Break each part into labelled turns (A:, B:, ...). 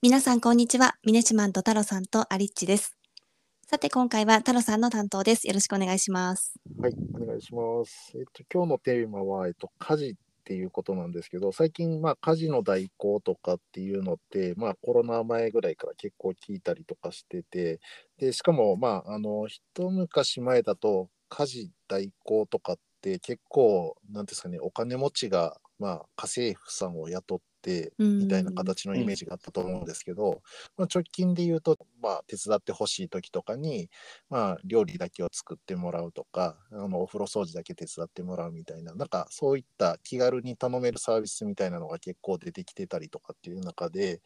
A: 皆さん、こんにちは。ミネシマンと太郎さんとアリッチです。さて、今回は太郎さんの担当です。よろしくお願いします。
B: はい、お願いします。えっと、今日のテーマは、えっと、家事っていうことなんですけど、最近、まあ、家事の代行とかっていうのって、まあ、コロナ前ぐらいから結構聞いたりとかしてて、で、しかも、まあ、あの、一昔前だと、家事代行とかって結構、なんですかね、お金持ちが、まあ、家政婦さんを雇って、みたいな形のイメージがあったと思うんですけど、まあ、直近で言うと、まあ、手伝ってほしい時とかに、まあ、料理だけを作ってもらうとか、あのお風呂掃除だけ手伝ってもらうみたいな、なんかそういった気軽に頼めるサービスみたいなのが結構出てきてたりとかっていう中で、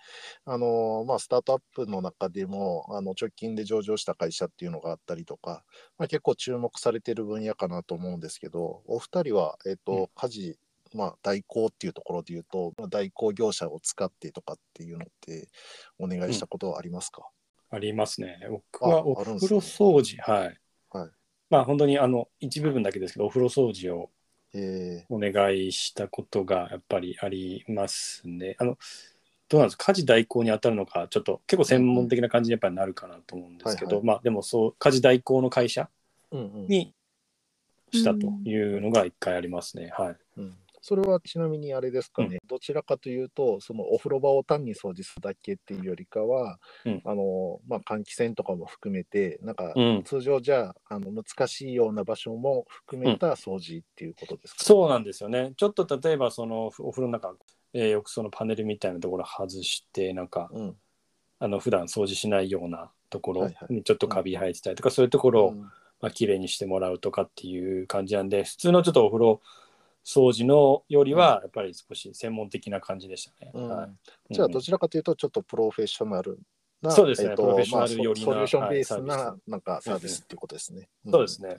B: あのまあ、スタートアップの中でもあの直近で上場した会社っていうのがあったりとか、まあ、結構注目されてる分野かなと思うんですけど、お二人は、えっ、
C: うん。
B: と、家事、まあ、代行っていうところで言うと、まあ代行業者を使ってとかっていうのってお願いしたことはありますか、
C: ありますね。僕は
B: あ
C: お風呂掃除、はい。
B: はい
C: まあ本当にあの一部分だけですけど、お風呂掃除を
B: え
C: お願いしたことがやっぱりありますね。あのどうなんですか？家事代行に当たるのか、ちょっと結構専門的な感じにやっぱりなるかなと思うんですけど、
B: はいはい
C: まあでもそう、家事代行の会社にしたというのが一回ありますね。はい。
B: うんそれはちなみにあれですかね、どちらかというと、そのお風呂場を単に掃除するだけっていうよりかは、
C: うん。
B: あのまあ、換気扇とかも含めて、なんか
C: うん。
B: 通常じゃあの難しいような場所も含めた掃除っていうことですか、
C: そうなんですよね。ちょっと例えばそのお風呂の中、えー浴槽のパネルみたいなところ外して、なんか
B: うん。
C: あの普段掃除しないようなところ
B: はいはい。
C: にちょっとカビ生えてたりとか、そういうところを、
B: うん。
C: まあ綺麗にしてもらうとかっていう感じなんで普通のちょっとお風呂掃除のよりはやっぱり少し専門的な感じでしたね。
B: うん。
C: はい。
B: じゃあ、どちらかというと、ちょっとプロフェッショナルな、
C: そうですね
B: えっと
C: プロフェッショナル
B: まあ
C: 寄りな
B: ソソリューションベースななんかサービスっていうことですね。
C: そうですね。
B: うん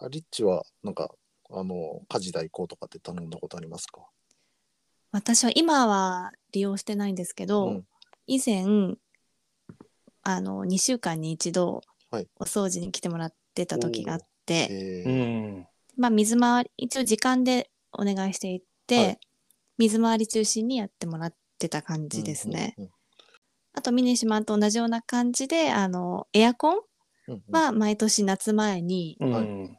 B: あリッチは、なんか、あの、家事代行とかって頼んだことありますか？
A: 私は今は利用してないんですけど、
B: うん。
A: 以前、あの、2週間に一度
B: はい、
A: お掃除に来てもらってた時があって、
C: う
B: えー。
C: ん。
A: まあ、水回り、一応時間でお願いしていて、
B: はい。
A: 水回り中心にやってもらってた感じですね。
B: うんうん
A: あと、ミニシマンと同じような感じで、あの、エアコン
B: うんうん。
A: は毎年夏前に、
C: うん。
B: はい。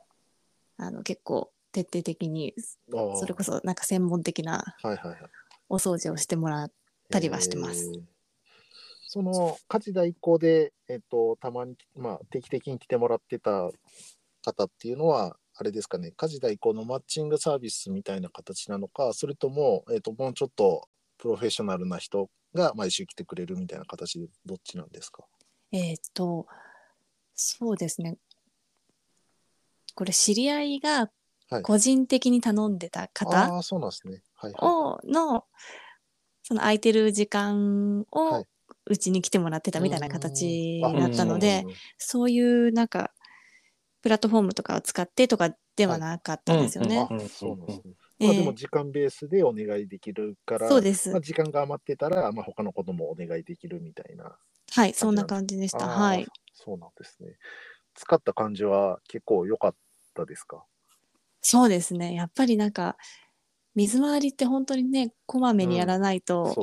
A: あの、結構徹底的に、それこそなんか専門的な
B: はいはいはい。
A: お掃除をしてもらったりはしてます。
B: えー。その家事代行で、えっと、たまに、まあ、定期的に来てもらってた方っていうのは、あれですかね、家事代行のマッチングサービスみたいな形なのか、それとも、えっと、もうちょっとプロフェッショナルな人が毎週来てくれるみたいな形で、どっちなんですか？
A: えーっと、そうですね。これ知り合いが
B: はい。
A: 個人的に頼んでた方
B: ああ、そうなんですね。はいは
A: を、の、その空いてる時間を
B: はい。う
A: ちに来てもらってたみたいな形
B: うん。
A: だったので、そういうなんか、プラットフォームとかを使ってとかではなかったんですよね。
B: あそうなんですね。
A: ええ
B: まあ、でも時間ベースでお願いできるから、
A: そうです
B: まあ、。時間が余ってたら、まあ、他のこともお願いできるみたいな。
A: はい、そんな感じでした。はい。
B: そうなんですね。使った感じは結構良かったですか？
A: そうですね。やっぱりなんか、水回りって本当にね、こまめにやらないと、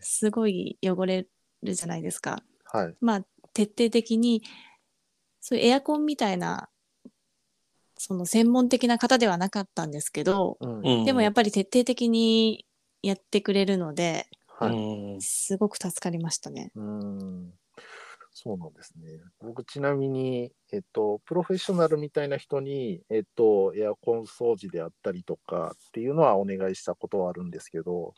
B: す
A: ごい汚れるじゃないですか。
B: はい。
A: まあ、徹底的に、そういうエアコンみたいな、その専門的な方ではなかったんですけど、
B: うん
C: うん
A: でもやっぱり徹底的にやってくれるので、すごく助かりましたね。
B: うん。そうなんですね。僕、ちなみに、えっと、プロフェッショナルみたいな人に、えっと、エアコン掃除であったりとかっていうのはお願いしたことはあるんですけど、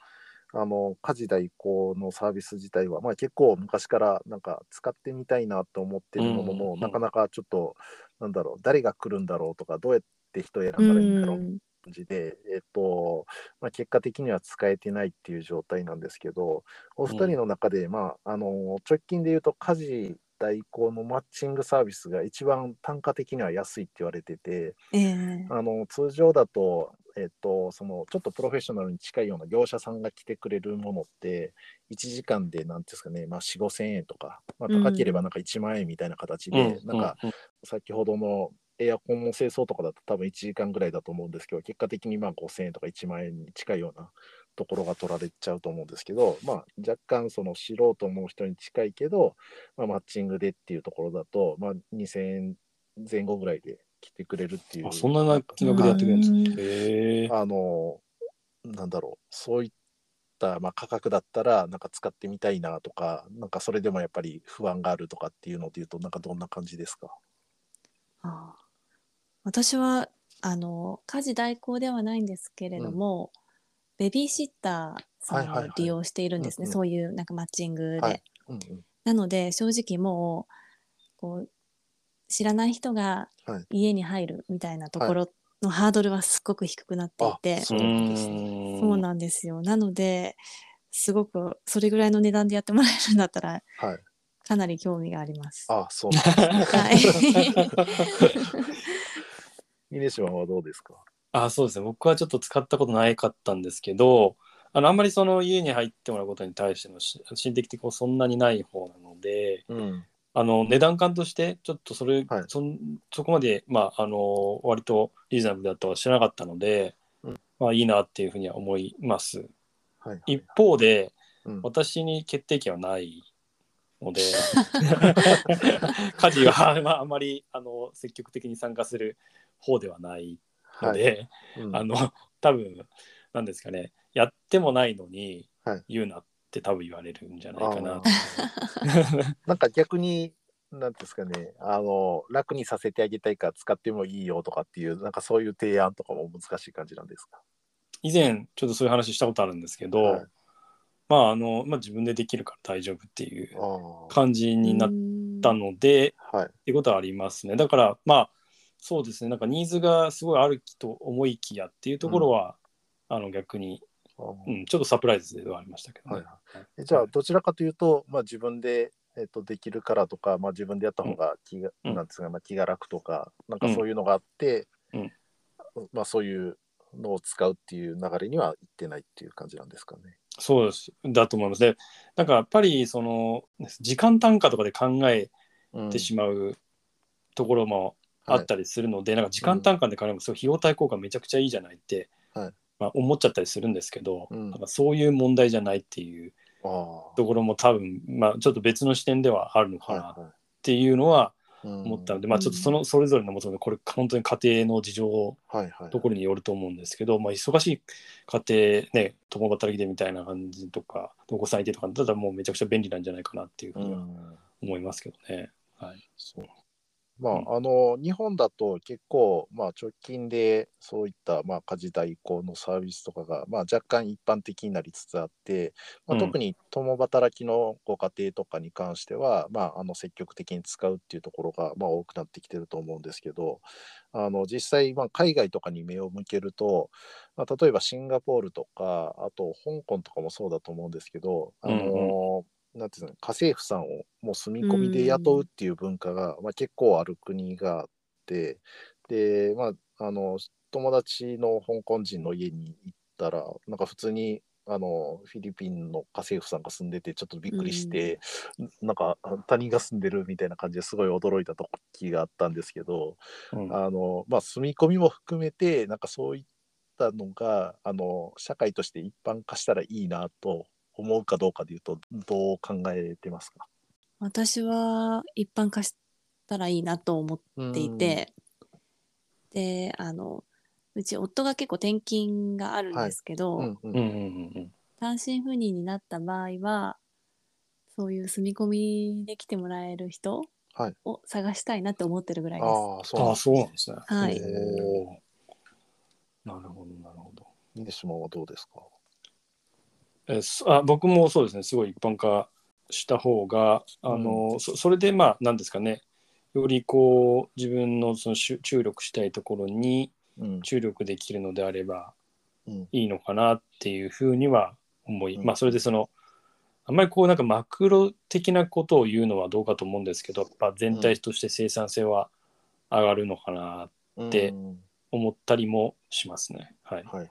B: あの、家事代行のサービス自体は、まあ結構昔からなんか使ってみたいなと思ってるものの、
C: うん
B: なかなかちょっと、なんだろう、誰が来るんだろうとか、どうやって人選んだ
A: う
B: らいいんだろう
A: ん。
B: 感じで、えっとまあ、結果的には使えてないっていう状態なんですけど、お二人の中で、まあ、あの直近で言うと、家事代行のマッチングサービスが一番単価的には安いって言われてて、
A: ええ
B: あの通常だと、えっと、そのちょっとプロフェッショナルに近いような業者さんが来てくれるものって、1時間で、なんていうんですかね、まあ、4、5千円とか、まあ、高ければなんか1万円みたいな形で、なんか、先ほどのエアコンの清掃とかだと多分1時間ぐらいだと思うんですけど、結果的にまあ5000円とか1万円に近いようなところが取られちゃうと思うんですけど、まあ、若干その素人の人に近いけど、まあ、マッチングでっていうところだと、まあ、2000円前後ぐらいで来てくれるっていう
C: あそんな金額でやってくれるんです
A: うん。
C: か
B: あのなんだろうそういった、まあ、価格だったらなんか使ってみたいなとかなんかそれでもやっぱり不安があるとかっていうのでいうとなんかどんな感じですか？
A: ああ私はあの家事代行ではないんですけれども、ベビーシッターさん
B: はいはいはい
A: を利用しているんですね、
B: うんうん。
A: そういうなんかマッチングで。
B: はい。うんうん。
A: なので正直もうこう知らない人が
B: はい。
A: 家に入るみたいなところのハードルはすごく低くなっていて、
B: そうなんですね。
A: そうなんですよ。なのですごくそれぐらいの値段でやってもらえるんだったら
B: はい。
A: かなり興味があります。
B: あそう。なんですね
A: はい。
B: 峰島はどうですか？
C: あそうですね。僕はちょっと使ったことないかったんですけどあのあんまりその家に入ってもらうことに対してのし心的的そんなにない方なので
B: うん
C: あの値段感としてちょっとそれ、
B: はい。
C: そんそこまで、まあ、あの割とリーズナブルだとは知らなかったので、
B: うん。
C: まあ、いいなっていうふうには思います。
B: はいはい
C: 一方で
B: うん。
C: 私に決定権はないので 家事は、まあ、あまりあの積極的に参加する方ではないので、
B: うん。
C: あの多分なんですかねやってもないのに
B: はい。
C: 言うなって多分言われるんじゃないかな
B: あ。なんか逆に、なんですかね、あの、楽にさせてあげたいから使ってもいいよとかっていう、なんかそういう提案とかも難しい感じなんですか？
C: 以前ちょっとそういう話したことあるんですけど、
B: はい
C: まああの、まあ、自分でできるから大丈夫っていう
B: あ
C: 感じになったので、
B: あ。はい。
C: っていうことはありますね。だからまあそうですねなんかニーズがすごいあると思いきやっていうところは、あの逆に、うん、ちょっとサプライズではありましたけどね。
B: はいえじゃあ、どちらかというと、まあ、自分で、えっとできるからとか、まあ、自分でやった方が気が、
C: うん。
B: なんですか、まあ、気が楽とか、なんかそういうのがあって、
C: うん。
B: まあ、そういうのを使うっていう流れにはいってないっていう感じなんですかね。
C: そうです。だと思います。ね。なんかやっぱりその時間単価とかで考え
B: うん
C: てしまうところもあったりするので、なんか時間単価で考えると費用対効果めちゃくちゃいいじゃないって、
B: はい
C: まあ、思っちゃったりするんですけど、
B: うん。
C: なんかそういう問題じゃないっていう。ところも多分、まあ、ちょっと別の視点ではあるのか
B: はい
C: なっ
B: は
C: ていうのは思ったので、まあちょっとそのそれぞれのもとこれ本当に家庭の事情
B: はいはい。
C: ところによると思うんですけど、まあ、忙しい家庭ね共働きでみたいな感じとかお子さんいてとかだったらもうめちゃくちゃ便利なんじゃないかなっていうふうには
B: うん。
C: 思いますけどね。はい、
B: そうまあ、
C: うん
B: あの日本だと結構、まあ、直近でそういった、まあ、家事代行のサービスとかが、まあ、若干一般的になりつつあって、まあ、
C: うん。
B: 特に共働きのご家庭とかに関しては、まあ、あの積極的に使うっていうところが、まあ、多くなってきてると思うんですけどあの実際、まあ、海外とかに目を向けると、まあ、例えばシンガポールとかあと香港とかもそうだと思うんですけど、あのなんていうの家政婦さんをもう住み込みで雇うっていう文化が、まあ、結構ある国があってで、まあ、あの友達の香港人の家に行ったらなんか普通にあのフィリピンの家政婦さんが住んでてちょっとびっくりして、なんか他人が住んでるみたいな感じですごい驚いた時があったんですけど、
C: うん。
B: あのまあ、住み込みも含めてなんかそういったのがあの社会として一般化したらいいなと思うかどうかでいうとどう考えてますか？
A: 私は一般化したらいいなと思っていて、であのうち夫が結構転勤があるんですけど、単身赴任になった場合はそういう住み込みで来てもらえる人
B: はい。
A: を探したいなって思ってるぐらいです。
B: ああそう。
C: ああそうなんですね。
A: はい。
C: なるほどなるほど。
B: 峰島はどうですか？
C: えそあ僕もそうですね。すごい一般化した方があの、そそれでまあ何ですかね。よりこう自分のその注注力したいところに
B: うん。
C: 注力できるのであれば
B: うん。
C: いいのかなっていうふうには思い、
B: うん。
C: まあそれでそのあんまりこうなんかマクロ的なことを言うのはどうかと思うんですけどやっぱ全体として生産性は上がるのかなで
B: うん。
C: 思ったりもしますね。はい。
B: はいはい。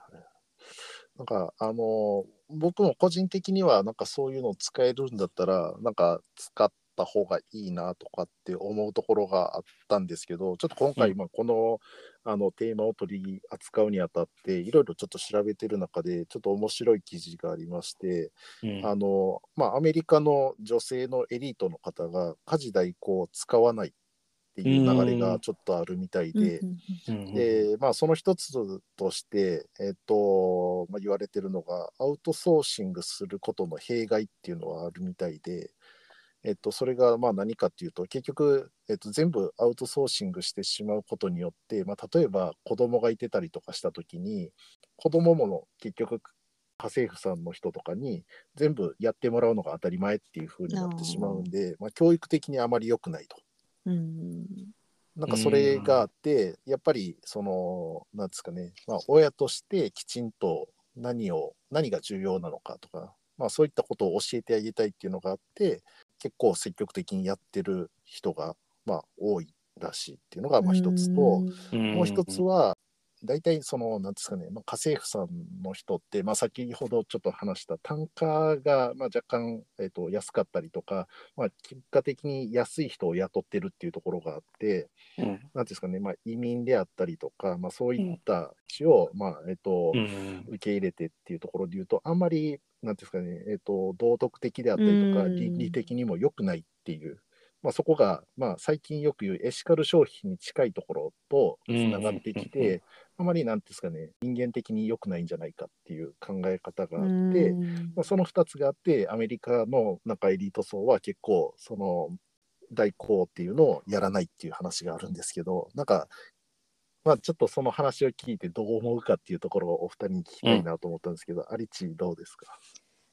B: なんかあの僕も個人的にはなんかそういうのを使えるんだったらなんか使っった方がいいなとかって思うところがあったんですけど、ちょっと今回、
C: うん。
B: まあこのあのテーマを取り扱うにあたって、いろいろちょっと調べてる中で、ちょっと面白い記事がありまして、
C: うん。
B: あのまあ、アメリカの女性のエリートの方が家事代行を使わないっていう流れがちょっとあるみたいで、でまあ、その一つとして、えっとまあ、言われてるのが、アウトソーシングすることの弊害っていうのはあるみたいで、えっと、それがまあ何かっていうと、結局、えっと、全部アウトソーシングしてしまうことによって、まあ、例えば子供がいてたりとかしたときに、子供もの結局、家政婦さんの人とかに全部やってもらうのが当たり前っていう風になってしまうんで、まあ、教育的にあまり良くないと。
A: うん
B: なんかそれがあって、やっぱりその、なんですかね、まあ、親としてきちんと何を、何が重要なのかとか、まあ、そういったことを教えてあげたいっていうのがあって、結構積極的にやってる人が、まあ、多いらしいっていうのがまあ一つと、もう一つは、大体その、なんですかね、まあ、家政婦さんの人って、まあ、先ほどちょっと話した単価がまあ若干、えっと安かったりとか、まあ、結果的に安い人を雇ってるっていうところがあって、
C: うん。
B: なんですかね、まあ、移民であったりとか、まあ、そういった人を、まあえっと
C: うん
B: 受け入れてっていうところで言うと、あんまり、なんですかね、えっと道徳的であったりとか、
A: うん
B: 倫理的にも良くないっていう、まあ、そこが、まあ、最近よく言うエシカル消費に近いところとつながってき
C: うんうんうんうん
B: て、あまりなんていうんですかね、人間的に良くないんじゃないかっていう考え方があって、
A: うん。
B: まあ、その2つがあって、アメリカのなんかエリート層は結構、その代行っていうのをやらないっていう話があるんですけど、なんか、まあ、ちょっとその話を聞いてどう思うかっていうところをお二人に聞きたいなと思ったんですけど、アリチどうですか？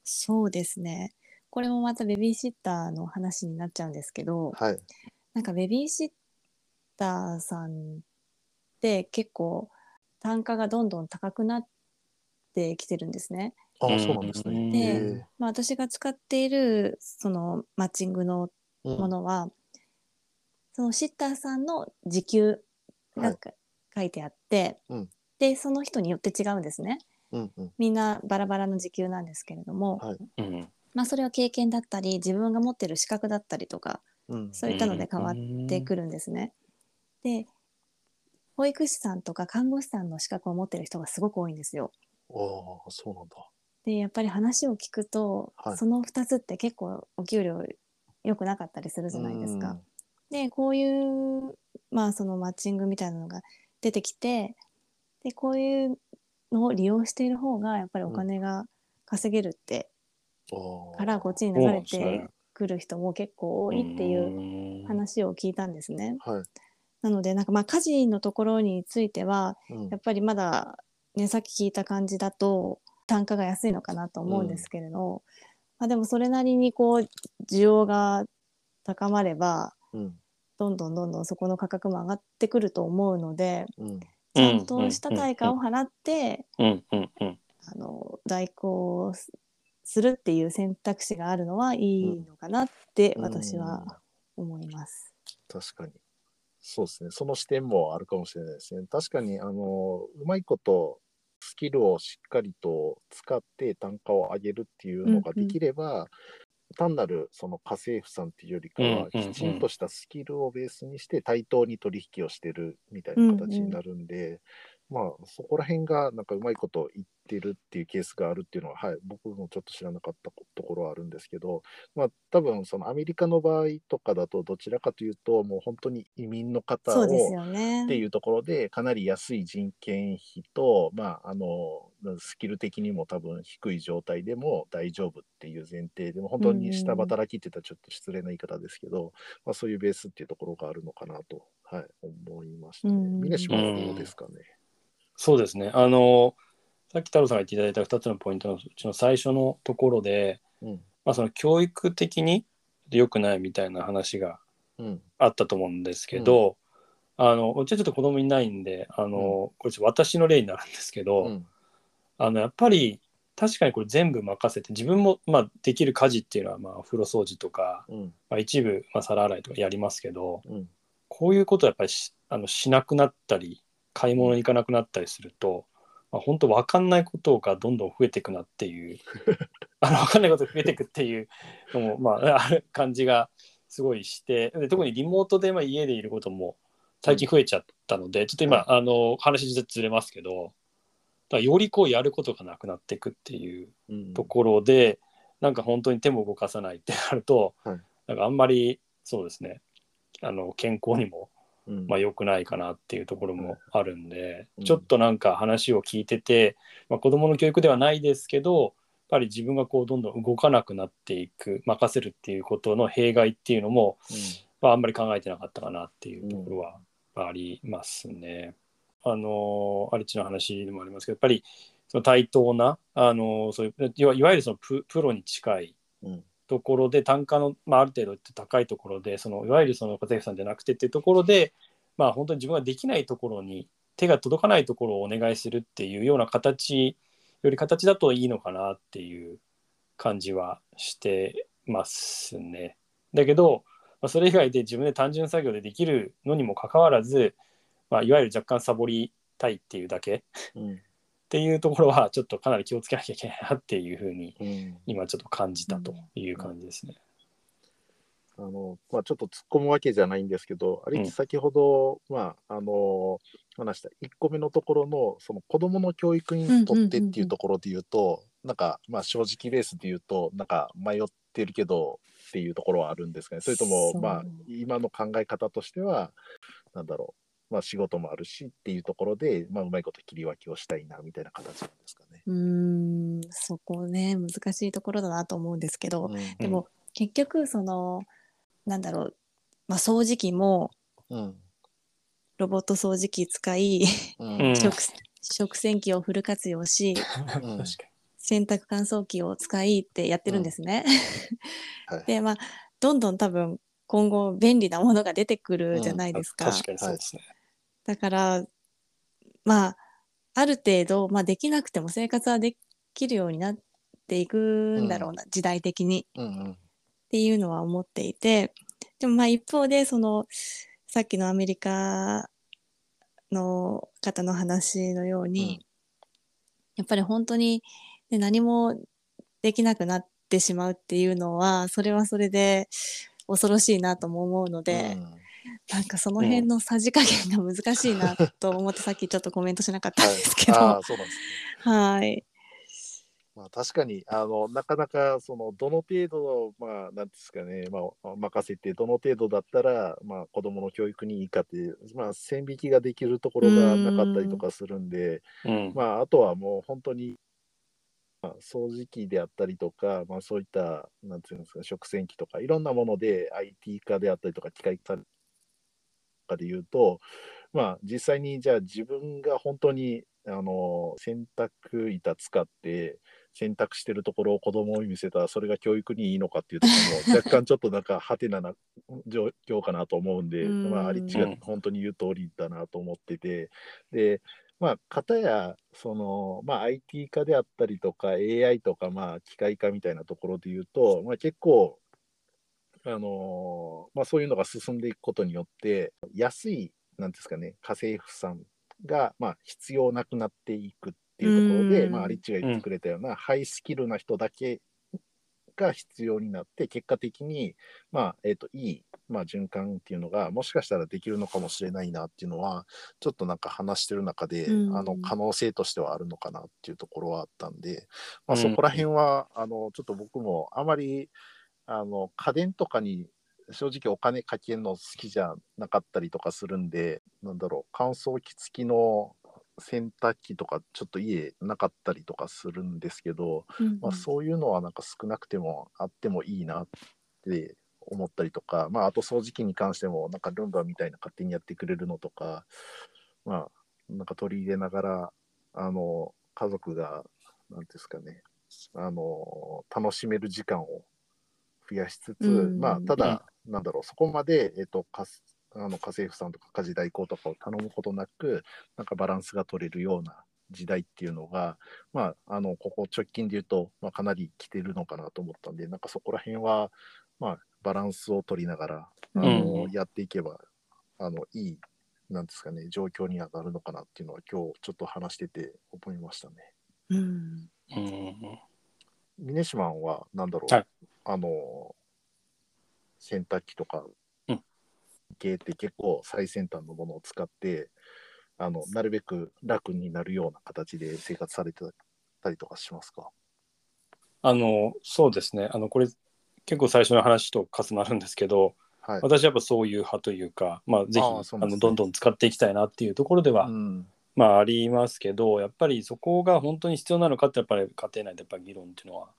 A: そうですね。これもまたベビーシッターの話になっちゃうんですけど、
B: はい。
A: なんかベビーシッターさんって結構単価がどんどん高くなってきてるんですね。
B: あそうなんですね。
C: うん
A: で
B: へ
A: まあ、私が使っているそのマッチングのものは、そのシッターさんの時給がか書いてあって、
B: うん
A: でその人によって違うんですね。
B: うんうん
A: みんなバラバラの時給なんですけれども、
B: はい
C: うん
A: まあ、それは経験だったり自分が持ってる資格だったりとか
B: うん
A: そういったので変わってくるんですね。で保育士さんとか看護師さんの資格を持ってる人がすごく多いんですよ。
B: ああ、そうなんだ。
A: でやっぱり話を聞くと、
B: はい
A: その2つって結構お給料良くなかったりするじゃないですか。でこういうまあそのマッチングみたいなのが出てきてでこういうのを利用している方がやっぱりお金が稼げるって、
B: うん。
A: からこっちに流れてくる人も結構多いっていう
C: う
A: 話を聞いたんですね。
B: はい。
A: なのでなんかまあ家事のところについては
B: うん。
A: やっぱりまだねさっき聞いた感じだと単価が安いのかなと思うんですけれど、まあ、でもそれなりにこう需要が高まれば
B: うん。
A: どんどんどんどんそこの価格も上がってくると思うので
B: うん。
A: ちゃんとした対価を払って、
C: うんうんうん。
A: あの代行すするっていう選択肢があるのはいいのかなって私は思います。
B: 確かに。そうですね。その視点もあるかもしれないですね。確かに、あの、うまいこと、スキルをしっかりと使って単価を上げるっていうのができれば、単なるその家政婦さんっていうよりかは、
C: うんうんうん
B: きちんとしたスキルをベースにして対等に取引をしてるみたいな形になるんで、まあそこら辺がなんかうまいこと言ってるっていうケースがあるっていうのは、はい、僕もちょっと知らなかったところはあるんですけど、まあ多分そのアメリカの場合とかだとどちらかというともう本当に移民の方を。っていうところでかなり安い人件費と、まあ、あのスキル的にも多分低い状態でも大丈夫っていう前提でも本当に下働きって言ったらちょっと失礼な言い方ですけど、まあ、そういうベースっていうところがあるのかなと、はい、思いましたね。
A: うん
B: 峰島はどうですかね。
C: そうですね。あの、さっき太郎さんが言っていただいた2つのポイントのうちの最初のところで、
B: うん。
C: まあ、その教育的に良くないみたいな話が
B: うん。
C: あったと思うんですけど、あのうちはちょっと子供いないんであの、これちょっと私の例になるんですけど、
B: うん。
C: あのやっぱり確かにこれ全部任せて自分も、まあ、できる家事っていうのは、まあ、お風呂掃除とか、
B: うん。
C: まあ、一部、まあ、皿洗いとかやりますけど
B: うん。
C: こういうことをやっぱりしあのしなくなったり買い物に行かなくなったりすると、まあ、本当分かんないことがどんどん増えていくなっていう あの分かんないことが増えていくっていうのも、まあ、ある感じがすごいしてで特にリモートでまあ家でいることも最近増えちゃったので、ちょっと今、あの話ずれますけどだよりこうやることがなくなっていくっていう
B: うん。
C: ところで、なんか本当に手も動かさないってなると、
B: はい。
C: なんかあんまりそうですねあの健康にも
B: うん
C: まあ良くないかなっていうところもあるんで、
B: うん。
C: ちょっとなんか話を聞いてて、まあ、子どもの教育ではないですけどやっぱり自分がこうどんどん動かなくなっていく任せるっていうことの弊害っていうのも、まあ、あんまり考えてなかったかなっていうところはありますね。あのアリッチの話でもありますけどやっぱりその対等なあのそういういわいわゆるそのププロに近い
B: うん
C: ところで単価の、まあ、ある程度高いところでそのいわゆるその家政婦さんじゃなくてっていうところで、まあ、本当に自分ができないところに手が届かないところをお願いするっていうような形より形だといいのかなっていう感じはしてますね。だけど、まあ、それ以外で自分で単純作業でできるのにもかかわらず、まあ、いわゆる若干サボりたいっていうだけ
B: うん
C: ていうところはちょっとかなり気をつけなきゃいけないなっていうふうに
B: うん。
C: 今ちょっと感じたという感じですね。
B: あのまあ、ちょっと突っ込むわけじゃないんですけど、あれ
C: うん
B: 先ほど、まあ、あの話した1個目のところのその子どもの教育にとってっていうところで言うと、なんか、まあ、正直ベースで言うとなんか迷ってるけどっていうところはあるんですかね。それともまあ今の考え方としてはなんだろう、まあ、仕事もあるしっていうところで、まあ、うまいこと切り分けをしたいなみたいな形なんですかね。
A: うーんそこね難しいところだなと思うんですけど、でも結局そのなんだろう、まあ、掃除機も
B: うん
A: ロボット掃除機使い、
B: うん
C: うん
A: 食食洗機をフル活用し
C: 確かに。
A: 洗濯乾燥機を使いってやってるんですね。
B: はい
A: でまあどんどん多分今後便利なものが出てくるじゃないですか。
C: 確かにそうですね。
A: だからまあある程度、まあ、できなくても生活はできるようになっていくんだろうな、時代的に。
B: うんうん。
A: っていうのは思っていて。でもまあ一方でそのさっきのアメリカの方の話のように、
B: うん。
A: やっぱり本当に、ね、何もできなくなってしまうっていうのはそれはそれで恐ろしいなとも思うので、
B: うん
A: なんかその辺のさじ加減が難しいなと思ってさっきちょっとコメントしなかったんですけど、
B: あ
A: は
B: あそうなんですね。
A: い、
B: まあ、確かにあのなかなかそのどの程度のまあなんですかね、まあ、任せてどの程度だったら、まあ、子どもの教育にいいかって、まあ、線引きができるところがなかったりとかするんで、
C: うん。
B: まあ、あとはもう本当に、まあ、掃除機であったりとか、まあ、そういったなんていうんですか食洗機とかいろんなもので IT 化であったりとか機械化とかで言うと、まあ、実際にじゃあ自分が本当にあの洗濯板使って洗濯してるところを子供に見せたらそれが教育にいいのかっていうところも 若干ちょっとなんかハテナな状況かなと思うんで、
A: うん。
B: まあ、アリッチが本当に言う通りだなと思ってて。でまあ片やその、まあ、IT 化であったりとか AI とかまあ機械化みたいなところで言うと、まあ、結構あのまあ、そういうのが進んでいくことによって安いなんですかね家政婦さんが、まあ、必要なくなっていくっていうところで、
A: うん。
B: まあ、アリッチが言ってくれたような、ハイスキルな人だけが必要になって結果的に、まあえー、といい、まあ、循環っていうのがもしかしたらできるのかもしれないなっていうのはちょっとなんか話してる中で、
A: うん。
B: あの可能性としてはあるのかなっていうところはあったんで、まあ、
C: うん。
B: そこら辺は、あのちょっと僕もあまりあの家電とかに正直お金かけるの好きじゃなかったりとかするんでなんだろう乾燥機付きの洗濯機とかちょっと家なかったりとかするんですけど、
A: うん。
B: まあ、そういうのはなんか少なくてもあってもいいなって思ったりとか、まあ、あと掃除機に関してもなんかルンバみたいな勝手にやってくれるのとか、まあ、なんか取り入れながらあの家族がなんていうんですかねあの楽しめる時間を増やしつつ、
A: うん
B: まあ、ただ、なんだろうそこまで、えっと、かすあの家政婦さんとか家事代行とかを頼むことなくなんかバランスが取れるような時代っていうのが、まあ、あのここ直近で言うと、まあ、かなり来てるのかなと思ったんでなんかそこら辺は、まあ、バランスを取りながらあの、
C: うん
B: やっていけばあのいいなんですかね状況にはなるのかなっていうのは今日ちょっと話してて思いましたね。
A: うん。
C: うん
B: ミネシマンは何だろう、
C: はい
B: あの洗濯機とか
C: うん。
B: 系って結構最先端のものを使って、あのなるべく楽になるような形で生活されてたりとかしますか？
C: あのそうですね。あのこれ結構最初の話と重なるんですけど
B: はい。
C: 私はやっぱそういう派というか、まあ、ぜひ
B: あね。
C: のどんどん使っていきたいなっていうところでは、
B: うん。
C: まあありますけどやっぱりそこが本当に必要なのかってやっぱり家庭内でやっぱり議論っていうのは
B: うん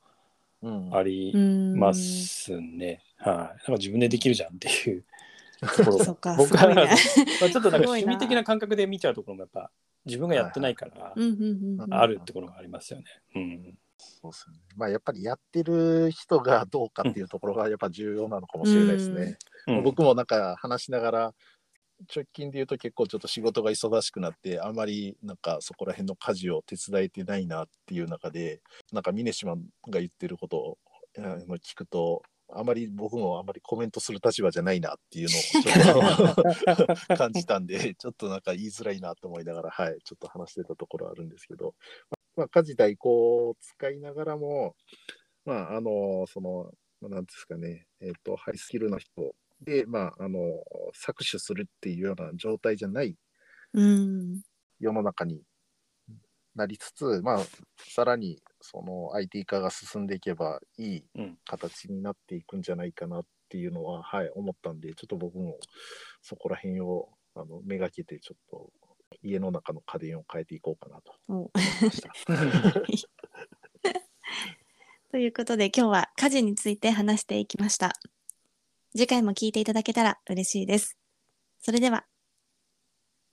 C: あり
A: うん
C: ますね。はい、なんか自分でできるじゃんっていうところ。
A: そっか
C: 僕は、
A: ね。
C: まあちょっとなんか趣味的な感覚で見ちゃうところもやっぱ自分がやってないからあるってところがありますよね。うん、
B: そうですね。まあやっぱりやってる人がどうかっていうところがやっぱ重要なのかもしれないですね。
C: うん。
B: 僕もなんか話しながら直近で言うと結構ちょっと仕事が忙しくなってあまりなんかそこら辺の家事を手伝えてないなっていう中でなんか峰島が言ってることを聞くとあまり僕もあまりコメントする立場じゃないなっていうのを感じたんで ちょっとなんか言いづらいなと思いながらはいちょっと話してたところあるんですけど、まあ、家事代行を使いながらもまああのそのなんですかねえっ、とハイスキルの人で、まあ、あの搾取するっていうような状態じゃない
A: うん
B: 世の中になりつつ、まあ、さらにその IT 化が進んでいけばいい
C: うん
B: 形になっていくんじゃないかなっていうのは、はい、思ったんで、ちょっと僕もそこら辺をあのめがけて、ちょっと家の中の家電を変えていこうかなと
A: お
B: 思いました。
A: ということで今日は家事について話していきました。次回も聞いていただけたら嬉しいです。それでは